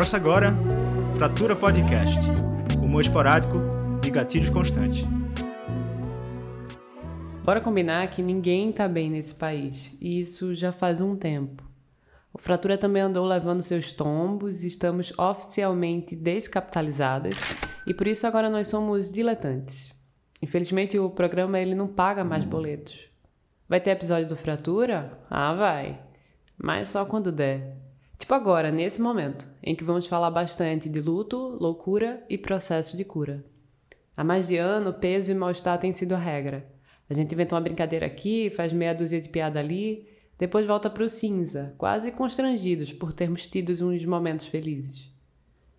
Começa agora Fratura Podcast, humor esporádico e gatilhos constantes. Bora combinar que ninguém tá bem nesse país, e isso já faz um tempo. O Fratura também andou levando seus tombos, estamos oficialmente descapitalizadas e por isso agora nós somos diletantes. Infelizmente o programa ele não paga mais boletos. Vai ter episódio do Fratura? Ah, vai. Mas só quando der. Tipo agora, nesse momento, em que vamos falar bastante de luto, loucura e processo de cura. Há mais de ano, peso e mal-estar têm sido a regra. A gente inventa uma brincadeira aqui, faz meia dúzia de piada ali, depois volta para o cinza, quase constrangidos por termos tido uns momentos felizes.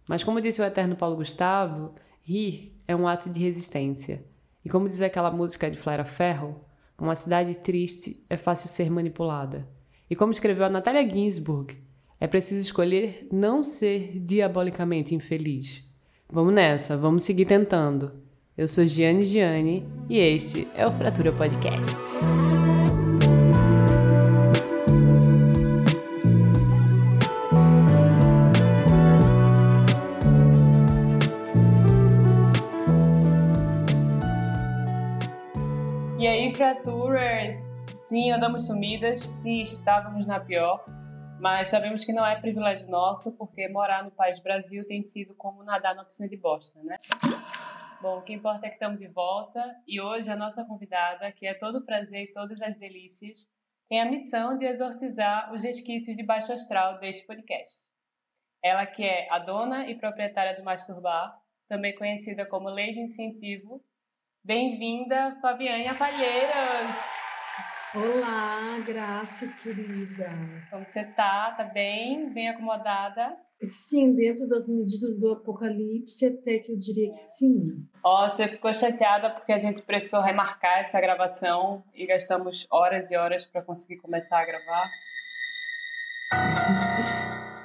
Mas como disse o eterno Paulo Gustavo, rir é um ato de resistência. E como diz aquela música de Flora Ferro, uma cidade triste é fácil ser manipulada. E como escreveu a Natália Ginsburg, é preciso escolher não ser diabolicamente infeliz. Vamos nessa, vamos seguir tentando. Eu sou Giane Giane e este é o Fratura Podcast. E aí, Fraturas? Sim, andamos sumidas, sim, estávamos na pior, mas sabemos que não é privilégio nosso, porque morar no país Brasil tem sido como nadar na piscina de bosta, né? Bom, o que importa é que estamos de volta e hoje a nossa convidada, que é todo o prazer e todas as delícias, tem a missão de exorcizar os resquícios de baixo astral deste podcast. Ela que é a dona e proprietária do Masturbar, também conhecida como Lei de Incentivo. Bem-vinda, Fabiana Palheiras! Olá, graças, querida. Como você tá? Tá bem? Bem acomodada? Sim, dentro das medidas do apocalipse, até que eu diria que sim. Ó, você ficou chateada porque a gente precisou remarcar essa gravação e gastamos horas e horas para conseguir começar a gravar?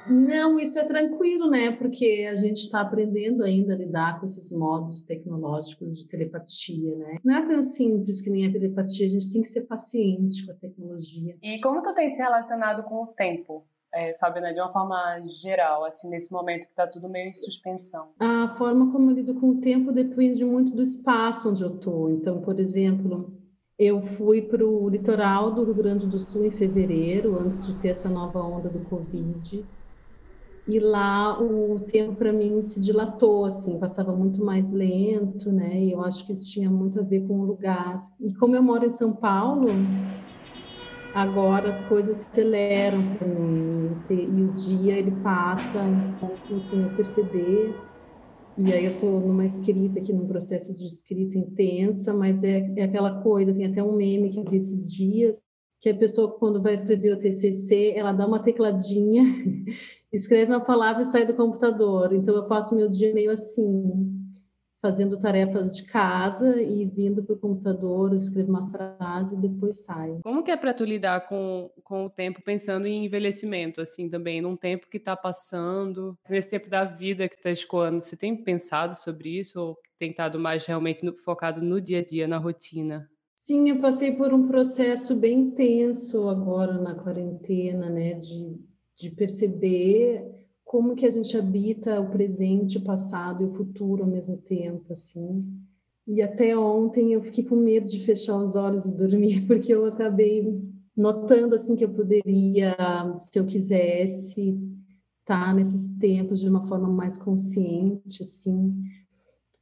Não, isso é tranquilo, né? Porque a gente está aprendendo ainda a lidar com esses modos tecnológicos de telepatia, né? Não é tão simples que nem a telepatia, a gente tem que ser paciente com a tecnologia. E como tu tem se relacionado com o tempo? é, Fabiana, de uma forma geral, assim, nesse momento que está tudo meio em suspensão? A forma como eu lido com o tempo depende muito do espaço onde eu estou. Então, por exemplo, eu fui para o litoral do Rio Grande do Sul em fevereiro, antes de ter essa nova onda do Covid. E lá o tempo para mim se dilatou, assim, passava muito mais lento, né? E eu acho que isso tinha muito a ver com o lugar. E como eu moro em São Paulo, agora as coisas aceleram para mim e o dia ele passa um pouco sem eu perceber e aí eu estou numa escrita aqui num processo de escrita intensa mas é, é aquela coisa tem até um meme que eu vi esses dias que a pessoa quando vai escrever o TCC ela dá uma tecladinha escreve uma palavra e sai do computador então eu passo meu dia meio assim fazendo tarefas de casa e vindo para o computador, escrevo uma frase e depois saio. Como que é para tu lidar com, com o tempo pensando em envelhecimento, assim, também, num tempo que está passando, nesse tempo da vida que está escoando? Você tem pensado sobre isso ou tentado mais realmente no, focado no dia a dia, na rotina? Sim, eu passei por um processo bem intenso agora na quarentena, né, de, de perceber como que a gente habita o presente, o passado e o futuro ao mesmo tempo, assim. E até ontem eu fiquei com medo de fechar os olhos e dormir, porque eu acabei notando assim que eu poderia, se eu quisesse, estar tá nesses tempos de uma forma mais consciente, assim.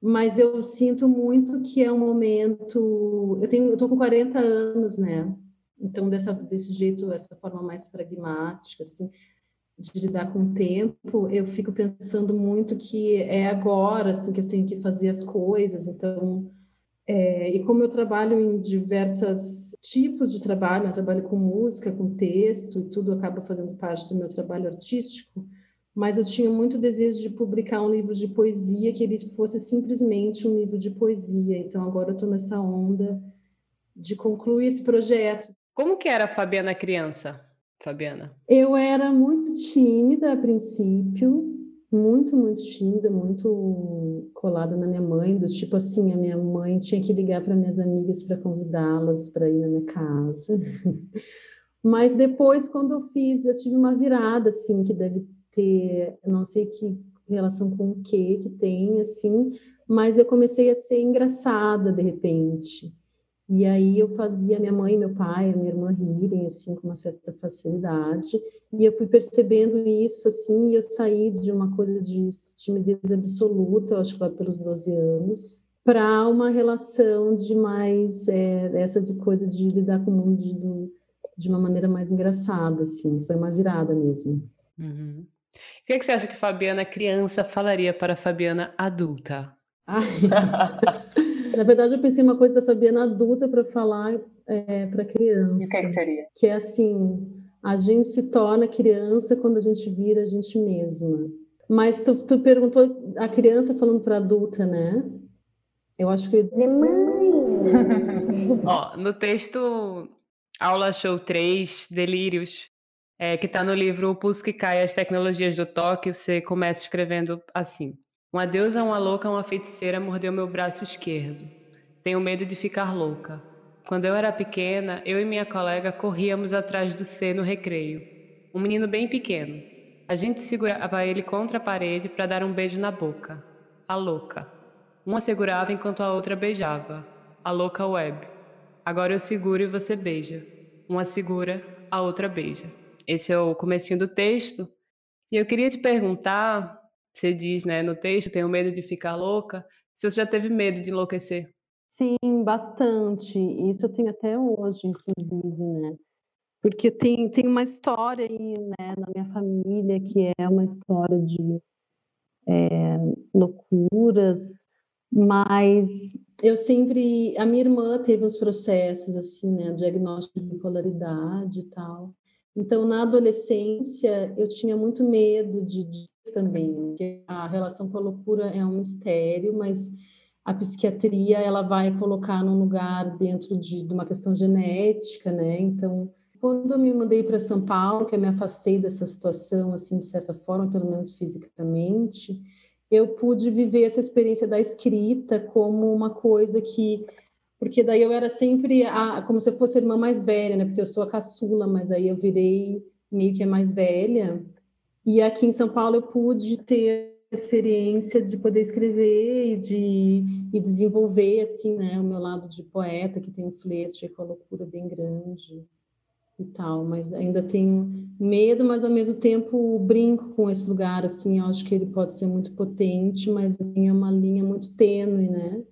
Mas eu sinto muito que é um momento, eu tenho, eu tô com 40 anos, né? Então dessa desse jeito, essa forma mais pragmática, assim, de lidar com o tempo, eu fico pensando muito que é agora assim que eu tenho que fazer as coisas. Então, é, e como eu trabalho em diversos tipos de trabalho, né, eu trabalho com música, com texto, e tudo acaba fazendo parte do meu trabalho artístico, mas eu tinha muito desejo de publicar um livro de poesia que ele fosse simplesmente um livro de poesia. Então agora eu estou nessa onda de concluir esse projeto. Como que era a Fabiana criança? Fabiana? Eu era muito tímida a princípio, muito, muito tímida, muito colada na minha mãe, do tipo assim, a minha mãe tinha que ligar para minhas amigas para convidá-las para ir na minha casa. Mas depois, quando eu fiz, eu tive uma virada, assim, que deve ter, não sei que relação com o que que tem, assim, mas eu comecei a ser engraçada de repente. E aí eu fazia minha mãe, meu pai, minha irmã rirem assim com uma certa facilidade, e eu fui percebendo isso assim, e eu saí de uma coisa de timidez absoluta, eu acho que lá pelos 12 anos, para uma relação de mais é, essa de coisa de lidar com o mundo de, de uma maneira mais engraçada, assim, foi uma virada mesmo. Uhum. O que, é que você acha que Fabiana criança falaria para Fabiana adulta? Na verdade, eu pensei uma coisa da Fabiana adulta para falar é, para criança. E o que, é que seria? Que é assim: a gente se torna criança quando a gente vira a gente mesma. Mas tu, tu perguntou a criança falando para adulta, né? Eu acho que eu ia dizer mãe. Ó, no texto Aula Show 3, Delírios, é, que está no livro O Pulso que Cai as Tecnologias do Toque, você começa escrevendo assim. Uma deusa, uma louca, uma feiticeira mordeu meu braço esquerdo. Tenho medo de ficar louca. Quando eu era pequena, eu e minha colega corríamos atrás do C no recreio. Um menino bem pequeno. A gente segurava ele contra a parede para dar um beijo na boca. A louca. Uma segurava enquanto a outra beijava. A louca web. Agora eu seguro e você beija. Uma segura, a outra beija. Esse é o comecinho do texto. E eu queria te perguntar você diz, né, no texto, tenho medo de ficar louca. Se você já teve medo de enlouquecer? Sim, bastante. Isso eu tenho até hoje, inclusive, né? Porque tem, tem uma história aí, né, na minha família, que é uma história de é, loucuras, mas eu sempre. A minha irmã teve uns processos, assim, né, diagnóstico de bipolaridade e tal. Então, na adolescência, eu tinha muito medo de, de também, porque a relação com a loucura é um mistério, mas a psiquiatria ela vai colocar num lugar dentro de, de uma questão genética, né? Então, quando eu me mudei para São Paulo, que eu me afastei dessa situação, assim, de certa forma, pelo menos fisicamente, eu pude viver essa experiência da escrita como uma coisa que porque daí eu era sempre a, como se eu fosse a irmã mais velha, né? Porque eu sou a caçula, mas aí eu virei meio que a mais velha. E aqui em São Paulo eu pude ter a experiência de poder escrever e de e desenvolver assim, né, o meu lado de poeta que tem um flerte com a loucura bem grande e tal, mas ainda tenho medo, mas ao mesmo tempo brinco com esse lugar assim, eu acho que ele pode ser muito potente, mas é uma linha muito tênue, né,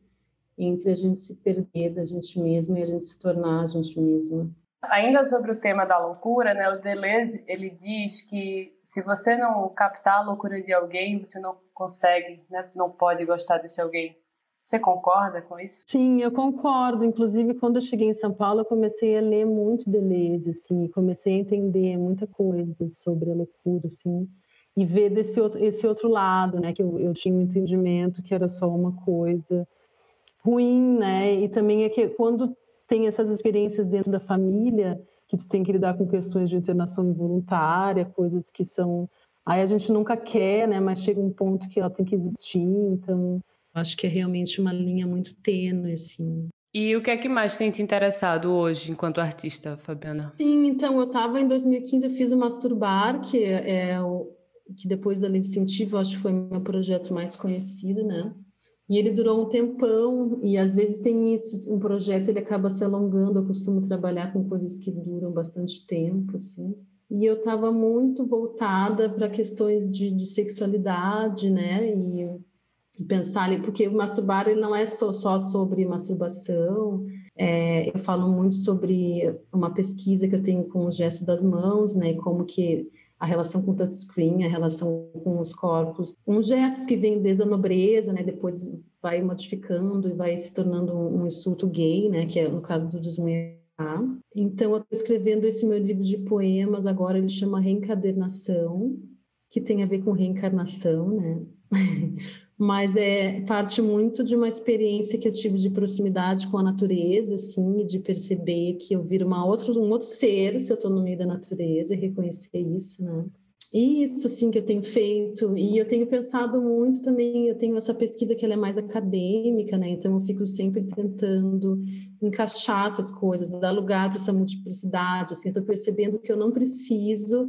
entre a gente se perder da gente mesma e a gente se tornar a gente mesma. Ainda sobre o tema da loucura, né, o Deleuze ele diz que se você não captar a loucura de alguém, você não consegue, né, você não pode gostar desse alguém. Você concorda com isso? Sim, eu concordo. Inclusive, quando eu cheguei em São Paulo, eu comecei a ler muito Deleuze, assim, comecei a entender muita coisa sobre a loucura, assim, e ver desse outro, esse outro lado, né, que eu, eu tinha um entendimento que era só uma coisa ruim, né, e também é que quando tem essas experiências dentro da família, que tu tem que lidar com questões de internação involuntária, coisas que são. Aí a gente nunca quer, né? Mas chega um ponto que ela tem que existir, então. Acho que é realmente uma linha muito tênue, assim. E o que é que mais tem te interessado hoje enquanto artista, Fabiana? Sim, então eu estava em 2015, eu fiz o Masturbar, que é o que depois da lei de incentivo, acho que foi meu projeto mais conhecido, né? E ele durou um tempão, e às vezes tem isso, um projeto ele acaba se alongando, eu costumo trabalhar com coisas que duram bastante tempo, assim. E eu estava muito voltada para questões de, de, sexualidade, né, e, e, pensar ali, porque o masturbar ele não é só, só sobre masturbação, é, eu falo muito sobre uma pesquisa que eu tenho com o gesto das mãos, né, como que a relação com o touchscreen, a relação com os corpos, uns gestos que vêm desde a nobreza, né, depois vai modificando e vai se tornando um, insulto gay, né, que é no caso do desmunhar. Então, eu estou escrevendo esse meu livro de poemas agora, ele chama Reencadernação, que tem a ver com reencarnação, né? mas é parte muito de uma experiência que eu tive de proximidade com a natureza, assim, e de perceber que eu viro uma outra, um outro ser se eu estou no meio da natureza e reconhecer isso, né? Isso, assim, que eu tenho feito, e eu tenho pensado muito também, eu tenho essa pesquisa que ela é mais acadêmica, né? Então eu fico sempre tentando encaixar essas coisas, dar lugar para essa multiplicidade, assim, eu estou percebendo que eu não preciso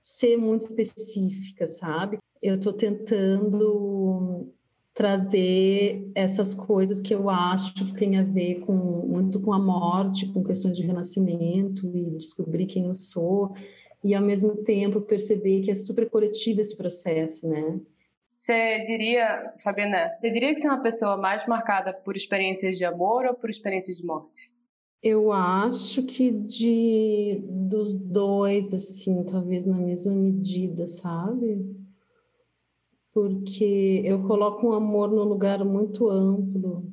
ser muito específica, sabe? Eu estou tentando trazer essas coisas que eu acho que tem a ver com muito com a morte, com questões de renascimento e descobrir quem eu sou e ao mesmo tempo perceber que é super coletivo esse processo, né? Você diria, Fabiana, você diria que você é uma pessoa mais marcada por experiências de amor ou por experiências de morte? Eu acho que de dos dois, assim, talvez na mesma medida, sabe? Porque eu coloco um amor num lugar muito amplo.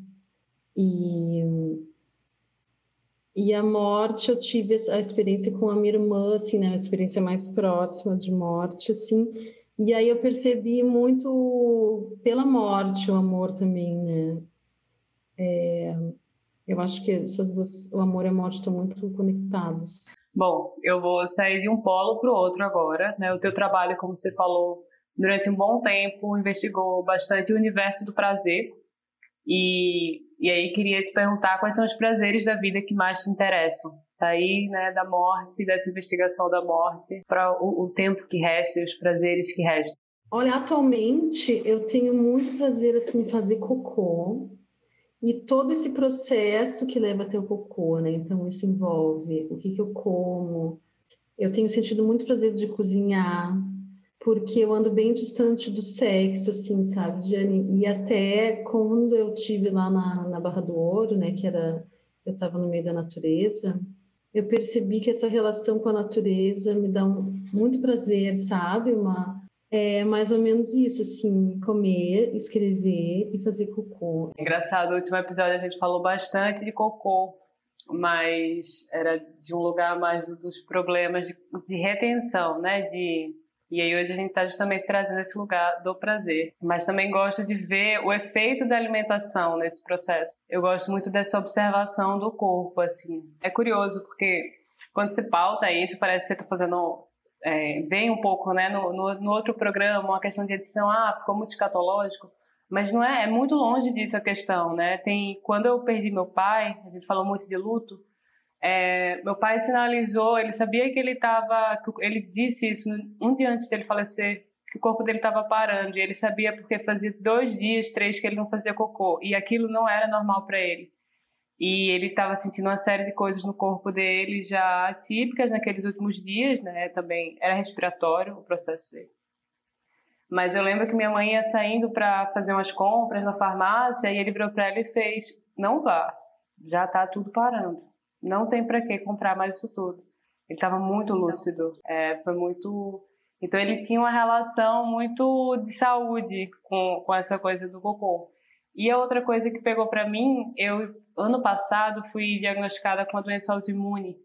E e a morte eu tive a experiência com a minha irmã assim né a experiência mais próxima de morte assim. E aí eu percebi muito pela morte o amor também né. É, eu acho que essas duas o amor e a morte estão muito conectados. Bom eu vou sair de um polo para o outro agora né. O teu trabalho como você falou durante um bom tempo, investigou bastante o universo do prazer. E, e aí queria te perguntar quais são os prazeres da vida que mais te interessam. Sair né, da morte, dessa investigação da morte, para o, o tempo que resta e os prazeres que restam. Olha, atualmente eu tenho muito prazer assim, em fazer cocô e todo esse processo que leva até o cocô, né? Então, isso envolve o que, que eu como. Eu tenho sentido muito prazer de cozinhar, porque eu ando bem distante do sexo, assim, sabe, Jane? E até quando eu tive lá na, na Barra do Ouro, né, que era, eu estava no meio da natureza, eu percebi que essa relação com a natureza me dá um, muito prazer, sabe? Uma, é mais ou menos isso, assim, comer, escrever e fazer cocô. Engraçado, no último episódio a gente falou bastante de cocô, mas era de um lugar mais dos problemas de, de retenção, né? De e aí hoje a gente está justamente trazendo esse lugar do prazer. Mas também gosto de ver o efeito da alimentação nesse processo. Eu gosto muito dessa observação do corpo, assim. É curioso porque quando se pauta isso, parece que você está fazendo é, vem um pouco, né, no, no, no, outro programa, uma questão de edição, ah, ficou muito escatológico, mas não é, é muito longe disso a questão, né? Tem, quando eu perdi meu pai, a gente falou muito de luto, é, meu pai sinalizou, ele sabia que ele estava, ele disse isso um dia antes dele falecer, que o corpo dele estava parando, e ele sabia porque fazia dois dias, três que ele não fazia cocô, e aquilo não era normal para ele. E ele estava sentindo uma série de coisas no corpo dele já atípicas naqueles últimos dias, né? Também era respiratório o processo dele. Mas eu lembro que minha mãe ia saindo para fazer umas compras na farmácia e ele virou para ela e fez: "Não vá, já está tudo parando". Não tem para que comprar mais isso tudo. Ele estava muito lúcido. É, foi muito. Então ele tinha uma relação muito de saúde com, com essa coisa do cocô. E a outra coisa que pegou para mim, eu ano passado fui diagnosticada com uma doença autoimune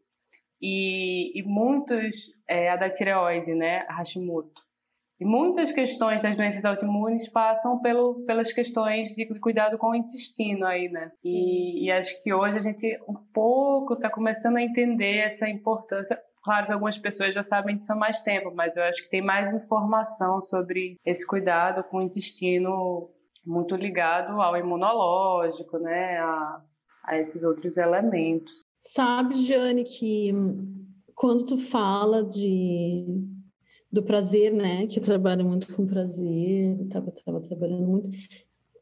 e, e muitos é, a da tireoide, né, Hashimoto. E muitas questões das doenças autoimunes passam pelo, pelas questões de cuidado com o intestino aí, né? E, e acho que hoje a gente um pouco está começando a entender essa importância. Claro que algumas pessoas já sabem disso há mais tempo, mas eu acho que tem mais informação sobre esse cuidado com o intestino muito ligado ao imunológico, né? A, a esses outros elementos. Sabe, Jane, que quando tu fala de do prazer, né? Que eu trabalho muito com prazer, estava trabalhando muito.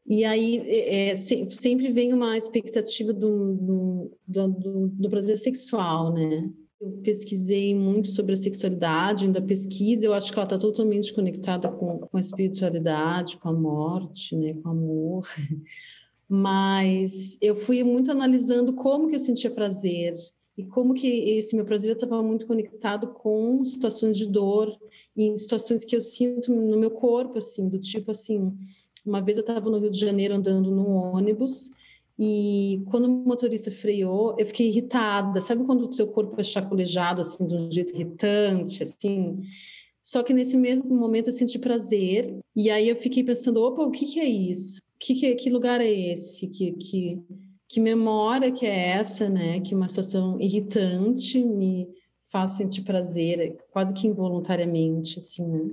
E aí é, é sempre vem uma expectativa do, do, do, do, prazer sexual, né? Eu pesquisei muito sobre a sexualidade, ainda pesquisa, eu acho que ela está totalmente conectada com, com a espiritualidade, com a morte, né? Com o amor. Mas eu fui muito analisando como que eu sentia prazer, e como que esse meu prazer estava muito conectado com situações de dor e situações que eu sinto no meu corpo, assim, do tipo assim, uma vez eu estava no Rio de Janeiro andando num ônibus e quando o motorista freou, eu fiquei irritada. Sabe quando o seu corpo é chaculejado, assim, de um jeito irritante, assim? Só que nesse mesmo momento eu senti prazer e aí eu fiquei pensando, opa, o que que é isso? Que, que, que lugar é esse que, que que memória que é essa, né? Que uma situação irritante me faz sentir prazer, quase que involuntariamente, assim, né?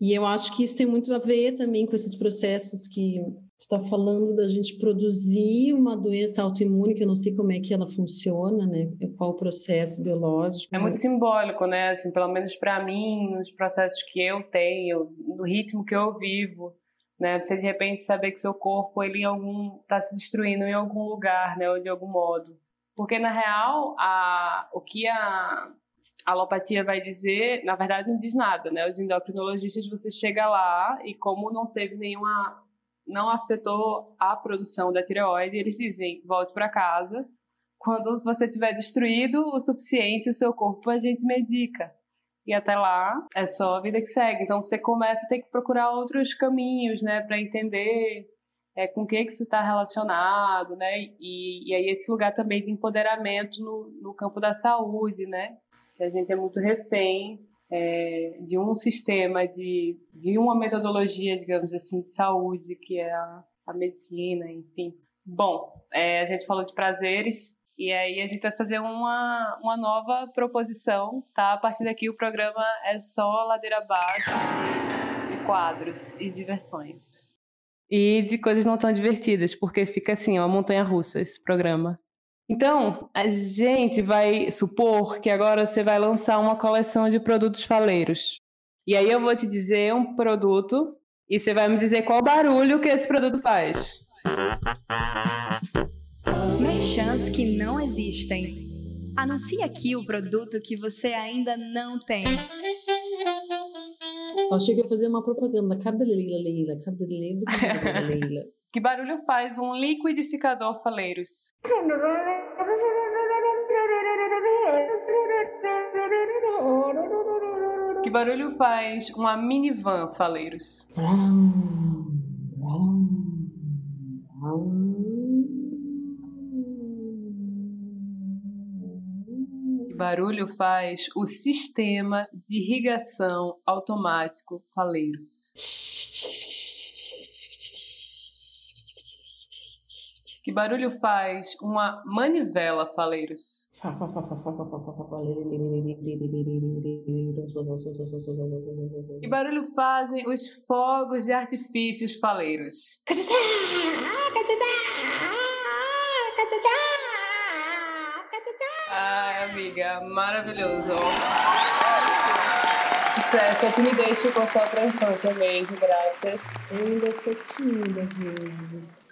E eu acho que isso tem muito a ver também com esses processos que, está falando da gente produzir uma doença autoimune, que eu não sei como é que ela funciona, né? Qual o processo biológico. É muito simbólico, né? Assim, pelo menos para mim, nos processos que eu tenho, no ritmo que eu vivo, né? Você de repente saber que seu corpo ele em algum está se destruindo em algum lugar, né? Ou de algum modo. Porque na real, a, o que a a alopatia vai dizer, na verdade não diz nada, né? Os endocrinologistas, você chega lá e como não teve nenhuma não afetou a produção da tireoide, eles dizem: volte para casa. Quando você tiver destruído o suficiente o seu corpo, a gente medica. E até lá é só a vida que segue. Então você começa a ter que procurar outros caminhos, né, para entender é, com que, que isso está relacionado, né? E, e aí esse lugar também de empoderamento no, no campo da saúde, né? Que a gente é muito refém é, de um sistema, de, de uma metodologia, digamos assim, de saúde, que é a, a medicina, enfim. Bom, é, a gente falou de prazeres, e aí a gente vai fazer uma, uma nova proposição, tá? A partir daqui o programa é só ladeira abaixo de, de quadros e diversões. E de coisas não tão divertidas, porque fica assim, uma montanha russa esse programa. Então, a gente vai supor que agora você vai lançar uma coleção de produtos faleiros. E aí eu vou te dizer um produto e você vai me dizer qual barulho que esse produto faz. Que não existem. Anuncie aqui o produto que você ainda não tem. Eu achei que ia fazer uma propaganda. Cabeleira, Leila, cabeleira, cabeleira, Leila. Que barulho faz um liquidificador faleiros? Que barulho faz uma minivan faleiros? Barulho faz o sistema de irrigação automático faleiros? Que barulho faz uma manivela, faleiros? Que barulho fazem os fogos de artifícios faleiros? Ai, amiga, maravilhoso. Sucesso, a timidez ficou só pra infância mesmo, graças. Eu ainda sou tímida, gente.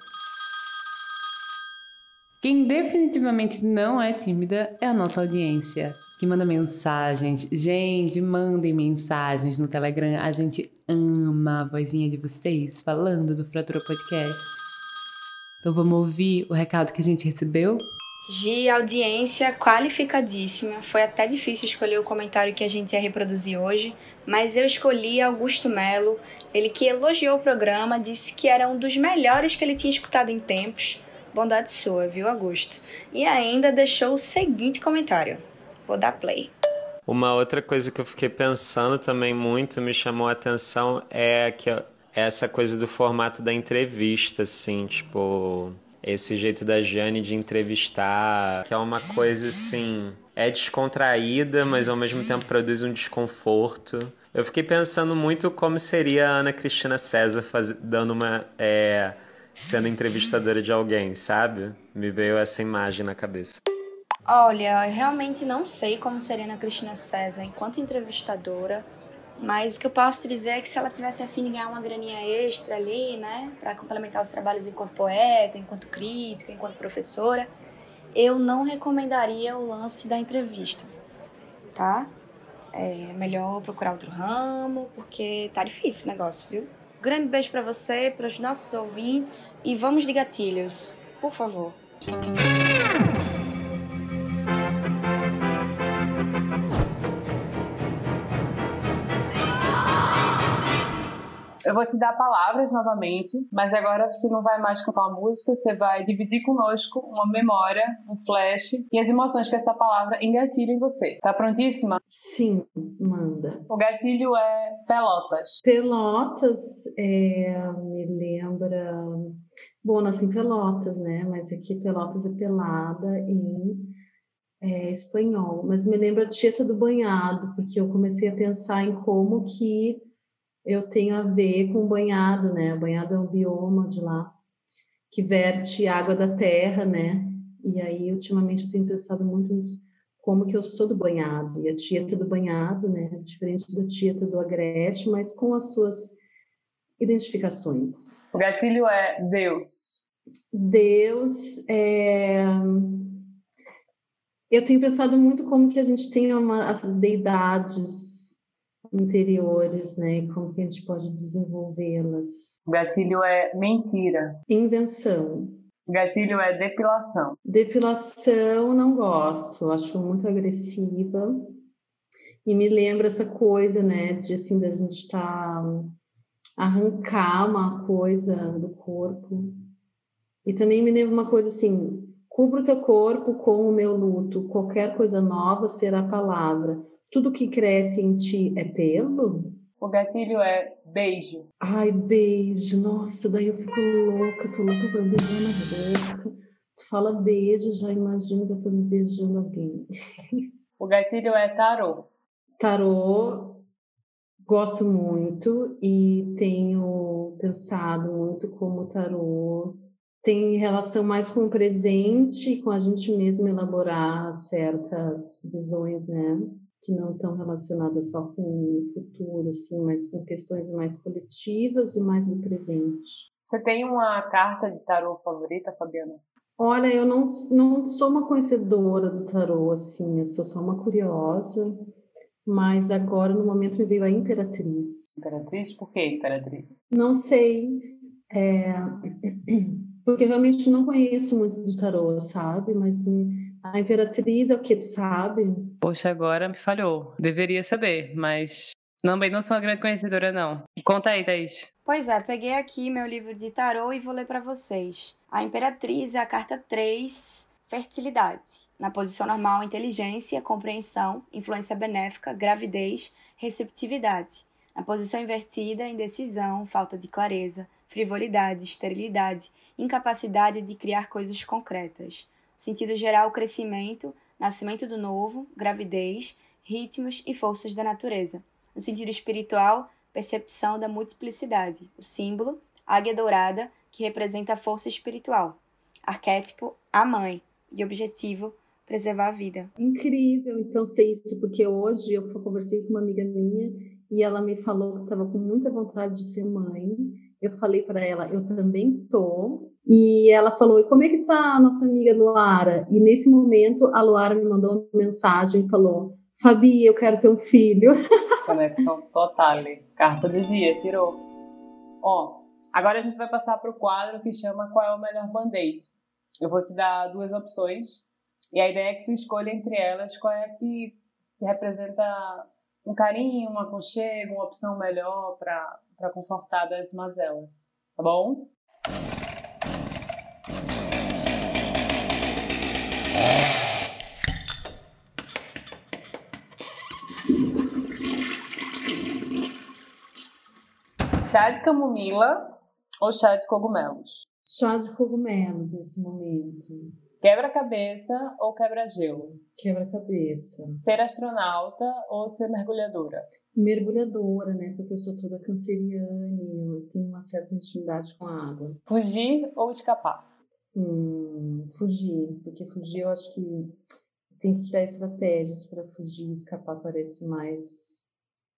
Quem definitivamente não é tímida é a nossa audiência, que manda mensagens. Gente, mandem mensagens no Telegram. A gente ama a vozinha de vocês falando do Fratura Podcast. Então vamos ouvir o recado que a gente recebeu? Gi, audiência qualificadíssima. Foi até difícil escolher o comentário que a gente ia reproduzir hoje, mas eu escolhi Augusto Melo, ele que elogiou o programa, disse que era um dos melhores que ele tinha escutado em tempos Bondade sua, viu, Augusto? E ainda deixou o seguinte comentário. Vou dar play. Uma outra coisa que eu fiquei pensando também muito, me chamou a atenção, é que é essa coisa do formato da entrevista, assim, tipo, esse jeito da Jane de entrevistar, que é uma coisa assim, é descontraída, mas ao mesmo tempo produz um desconforto. Eu fiquei pensando muito como seria a Ana Cristina César faz... dando uma. É sendo entrevistadora de alguém, sabe? Me veio essa imagem na cabeça. Olha, eu realmente não sei como seria a Cristina César enquanto entrevistadora, mas o que eu posso dizer é que se ela tivesse a fim de ganhar uma graninha extra ali, né, para complementar os trabalhos enquanto poeta, enquanto crítica, enquanto professora, eu não recomendaria o lance da entrevista, tá? É melhor procurar outro ramo, porque tá difícil o negócio, viu? Grande beijo para você, para os nossos ouvintes e vamos de gatilhos, por favor. Eu vou te dar palavras novamente, mas agora você não vai mais cantar uma música, você vai dividir conosco uma memória, um flash e as emoções que essa palavra engatilha em você. Tá prontíssima? Sim, manda. O gatilho é Pelotas. Pelotas é, me lembra. Bom, nasci em Pelotas, né? Mas aqui Pelotas é pelada em é, espanhol. Mas me lembra Tieta do Banhado, porque eu comecei a pensar em como que eu tenho a ver com banhado, né? Banhado é um bioma de lá. que verte água da terra, né? E aí, ultimamente, eu tenho pensado muito nisso, como que eu sou do banhado, e a Tieta do banhado, né? Diferente da Tieta do Agreste, mas com as suas identificações. O gatilho é Deus. Deus é... Eu tenho pensado muito como que a gente tem uma, as deidades interiores, né? E como que a gente pode desenvolvê-las. Gatilho é mentira. Invenção. Gatilho é depilação. Depilação não gosto, acho muito agressiva. E me lembra essa coisa, né, de assim, da gente estar tá arrancar uma coisa do corpo. E também me lembra uma coisa assim, cubra o teu corpo com o meu luto, qualquer coisa nova será palavra. Tudo que cresce em ti é pelo? O gatilho é beijo. Ai, beijo. Nossa, daí eu fico louca, tô louca pra beijar na boca. Tu fala beijo, já imagino que eu tô me beijando alguém. O gatilho é tarô. Tarô, gosto muito e tenho pensado muito como tarô tem relação mais com o presente, com a gente mesmo elaborar certas visões, né? Que não estão relacionadas só com o futuro, assim, mas com questões mais coletivas e mais do presente. Você tem uma carta de tarô favorita, Fabiana? Olha, eu não, não sou uma conhecedora do tarô, assim, eu sou só uma curiosa, mas agora, no momento, me veio a Imperatriz. Imperatriz? Por que Imperatriz? Não sei. É... Porque realmente não conheço muito do tarô, sabe? Mas a Imperatriz é o que, tu sabe? Poxa, agora me falhou. Deveria saber, mas também não sou uma grande conhecedora, não. Conta aí, Thaís. Pois é, peguei aqui meu livro de tarô e vou ler para vocês. A Imperatriz é a carta 3, fertilidade. Na posição normal, inteligência, compreensão, influência benéfica, gravidez, receptividade. Na posição invertida, indecisão, falta de clareza, frivolidade, esterilidade, incapacidade de criar coisas concretas. Sentido geral, crescimento, nascimento do novo, gravidez, ritmos e forças da natureza. No sentido espiritual, percepção da multiplicidade. O símbolo, águia dourada, que representa a força espiritual. Arquétipo, a mãe. E objetivo, preservar a vida. Incrível, então, sei isso, porque hoje eu conversei com uma amiga minha e ela me falou que estava com muita vontade de ser mãe. Eu falei para ela, eu também tô. E ela falou: e como é que tá a nossa amiga Luara? E nesse momento a Luara me mandou uma mensagem e falou: Fabi, eu quero ter um filho. Conexão total. Carta do dia, tirou. Ó, agora a gente vai passar para o quadro que chama Qual é o melhor band-aid? Eu vou te dar duas opções e a ideia é que tu escolha entre elas qual é que representa um carinho, um aconchego, uma opção melhor para confortar das mazelas. Tá bom? Chá de camomila ou chá de cogumelos? Chá de cogumelos nesse momento. Quebra-cabeça ou quebra-gelo? Quebra-cabeça. Ser astronauta ou ser mergulhadora? Mergulhadora, né? Porque eu sou toda canceriane, eu tenho uma certa intimidade com a água. Fugir ou escapar? Hum, fugir, porque fugir eu acho que tem que criar estratégias para fugir e escapar parece mais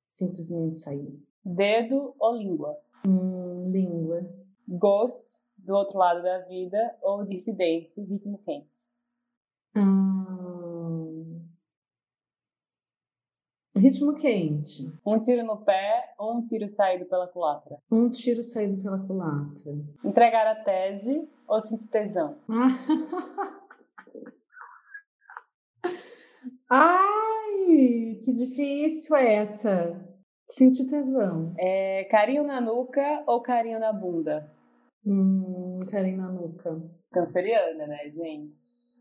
simplesmente sair. Dedo ou língua? Hum, língua. Ghost, do outro lado da vida, ou dissidência, ritmo quente? Hum, ritmo quente. Um tiro no pé ou um tiro saído pela culatra? Um tiro saído pela culatra. Entregar a tese ou sentir tesão? Ai, que difícil é essa. Sentir tesão. É, carinho na nuca ou carinho na bunda? Hum, carinho na nuca. Canceriana, né, gente?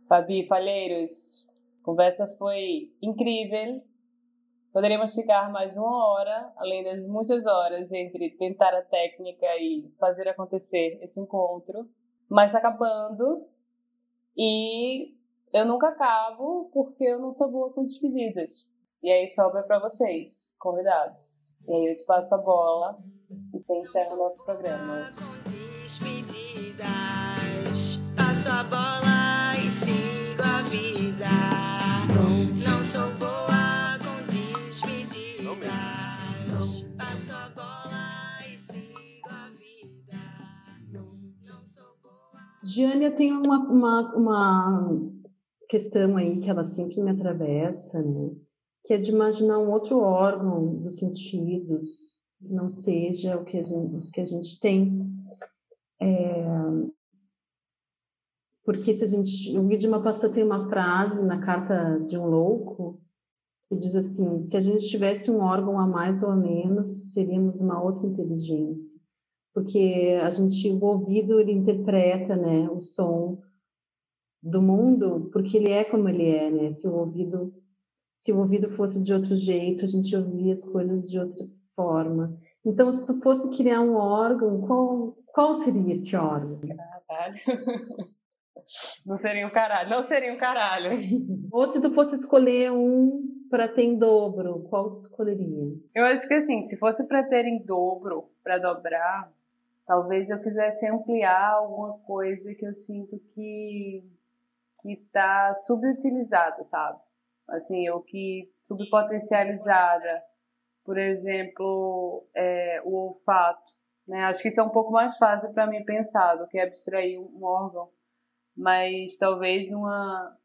Fabi Falheiros, conversa foi incrível. Poderíamos ficar mais uma hora, além das muitas horas entre tentar a técnica e fazer acontecer esse encontro. Mas tá acabando. E eu nunca acabo porque eu não sou boa com despedidas. E aí sobra para vocês, convidados. E aí eu te passo a bola e você encerra o nosso programa. Com despedidas. a bola e sigo a vida. Não sou boa com despedidas. Passo a bola e sigo a vida. Não sou boa. Giânia tem uma, uma, uma questão aí que ela sempre me atravessa, né? Que é de imaginar um outro órgão dos sentidos que não seja o que a gente, os que a gente tem. É, porque se a gente, o Guide Mapassa tem uma frase na carta de um louco que diz assim: se a gente tivesse um órgão a mais ou a menos, seríamos uma outra inteligência, porque a gente, o ouvido ele interpreta, né, o som do mundo, porque ele é como ele é, né? Se o ouvido, se o ouvido fosse de outro jeito, a gente ouvia as coisas de outra forma. Então, se tu fosse criar um órgão, qual, qual seria esse órgão? Caralho. Não seria um caralho. Não seria um caralho. Ou se tu fosse escolher um para ter em dobro, qual tu escolheria? Eu acho que assim, se fosse para ter em dobro, para dobrar, talvez eu quisesse ampliar alguma coisa que eu sinto que que está subutilizada, sabe? Assim, ou que subpotencializada por exemplo, é, o olfato. Né? Acho que isso é um pouco mais fácil para mim pensar do que abstrair um órgão, mas talvez uma,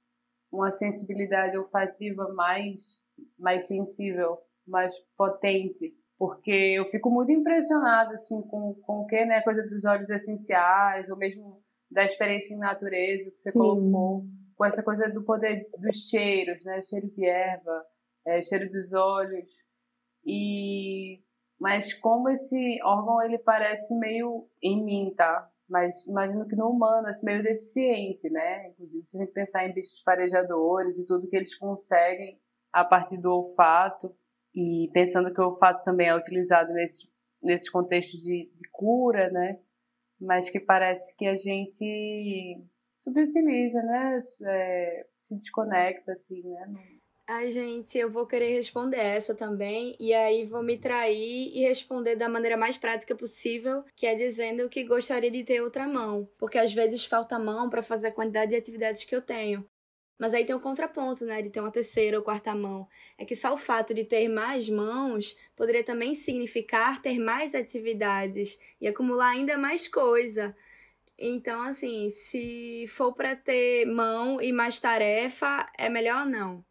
uma sensibilidade olfativa mais, mais sensível, mais potente, porque eu fico muito impressionada assim, com, com o que, né, coisa dos óleos essenciais, ou mesmo da experiência em natureza que você Sim. colocou, com essa coisa do poder dos cheiros, né, cheiro de erva, é, cheiro dos óleos, e mas como esse órgão ele parece meio em mim, tá? Mas imagino que no humano, assim, meio deficiente, né? Inclusive, se a gente pensar em bichos farejadores e tudo que eles conseguem a partir do olfato, e pensando que o olfato também é utilizado nesses, nesses contextos de, de cura, né? Mas que parece que a gente subutiliza, né? É, se desconecta, assim, né? Ai, gente, eu vou querer responder essa também, e aí vou me trair e responder da maneira mais prática possível, que é dizendo que gostaria de ter outra mão, porque às vezes falta mão para fazer a quantidade de atividades que eu tenho. Mas aí tem um contraponto, né, de ter uma terceira ou quarta mão. É que só o fato de ter mais mãos poderia também significar ter mais atividades e acumular ainda mais coisa. Então, assim, se for para ter mão e mais tarefa, é melhor não.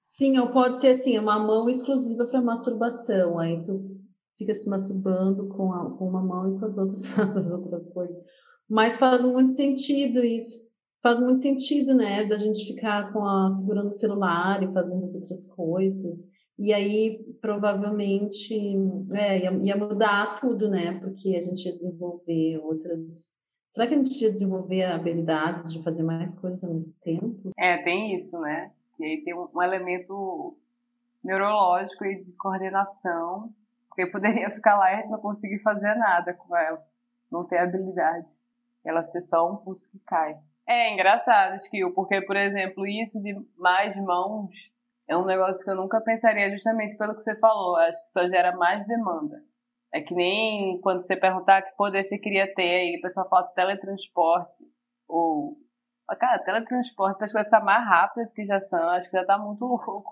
Sim, ou pode ser assim, uma mão exclusiva para masturbação. Aí tu fica se masturbando com, a, com uma mão e com as outras faz as outras coisas. Mas faz muito sentido isso. Faz muito sentido, né, da gente ficar com a, segurando o celular e fazendo as outras coisas. E aí, provavelmente, é, ia, ia mudar tudo, né? Porque a gente ia desenvolver outras. Será que a gente ia desenvolver habilidades de fazer mais coisas ao mesmo tempo? É, tem isso, né? E aí tem um, elemento neurológico e de coordenação, porque poderia ficar lá e não conseguir fazer nada com ela, não ter habilidade. Ela ser só um pulso que cai. É engraçado, Skill, porque, por exemplo, isso de mais mãos é um negócio que eu nunca pensaria justamente pelo que você falou. Acho que só gera mais demanda. É que nem quando você perguntar que poder você queria ter, aí o pessoal fala teletransporte ou Cara, teletransporte, parece que vai ficar mais rápido do que já são. Acho que já tá muito louco.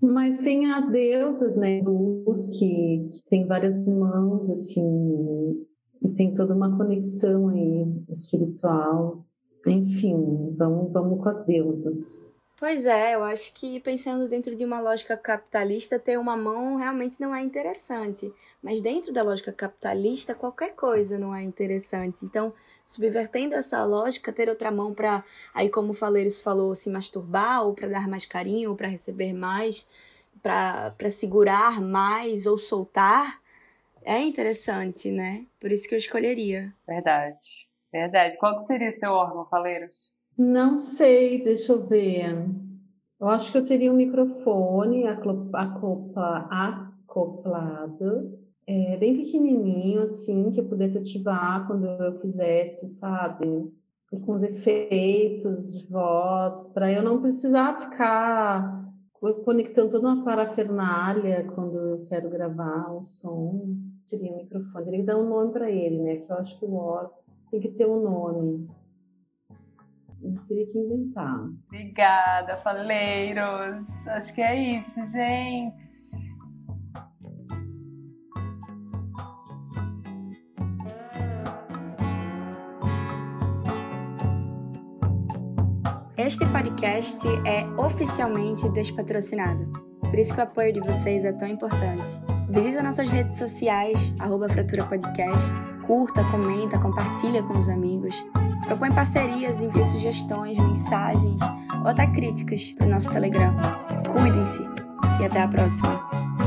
Mas tem as deusas, né, luz, que, que tem várias mãos, assim, e tem toda uma conexão aí espiritual. Enfim, vamos, vamos com as deusas. Pois é, eu acho que pensando dentro de uma lógica capitalista, ter uma mão realmente não é interessante. Mas dentro da lógica capitalista, qualquer coisa não é interessante. Então, subvertendo essa lógica, ter outra mão para, aí como o Faleiros falou, se masturbar, ou para dar mais carinho, ou para receber mais, para segurar mais ou soltar, é interessante, né? Por isso que eu escolheria. Verdade, verdade. Qual que seria o seu órgão, Faleiros? Não sei, deixa eu ver. Eu acho que eu teria um microfone acopla, acoplado, é, bem pequenininho, assim, que eu pudesse ativar quando eu quisesse, sabe? E com os efeitos de voz, para eu não precisar ficar conectando toda uma parafernália quando eu quero gravar um som. Teria um microfone, teria que dar um nome para ele, né? Que eu acho que o órgão tem que ter um nome. Eu teria que inventar. Obrigada, faleiros. Acho que é isso, gente. Este podcast é oficialmente despatrocinado. Por isso que o apoio de vocês é tão importante. Visita nossas redes sociais, arroba Fratura Podcast, curta, comenta, compartilha com os amigos, propõe parcerias, envia sugestões, mensagens ou até críticas para o nosso Telegram. Cuidem-se e até a próxima!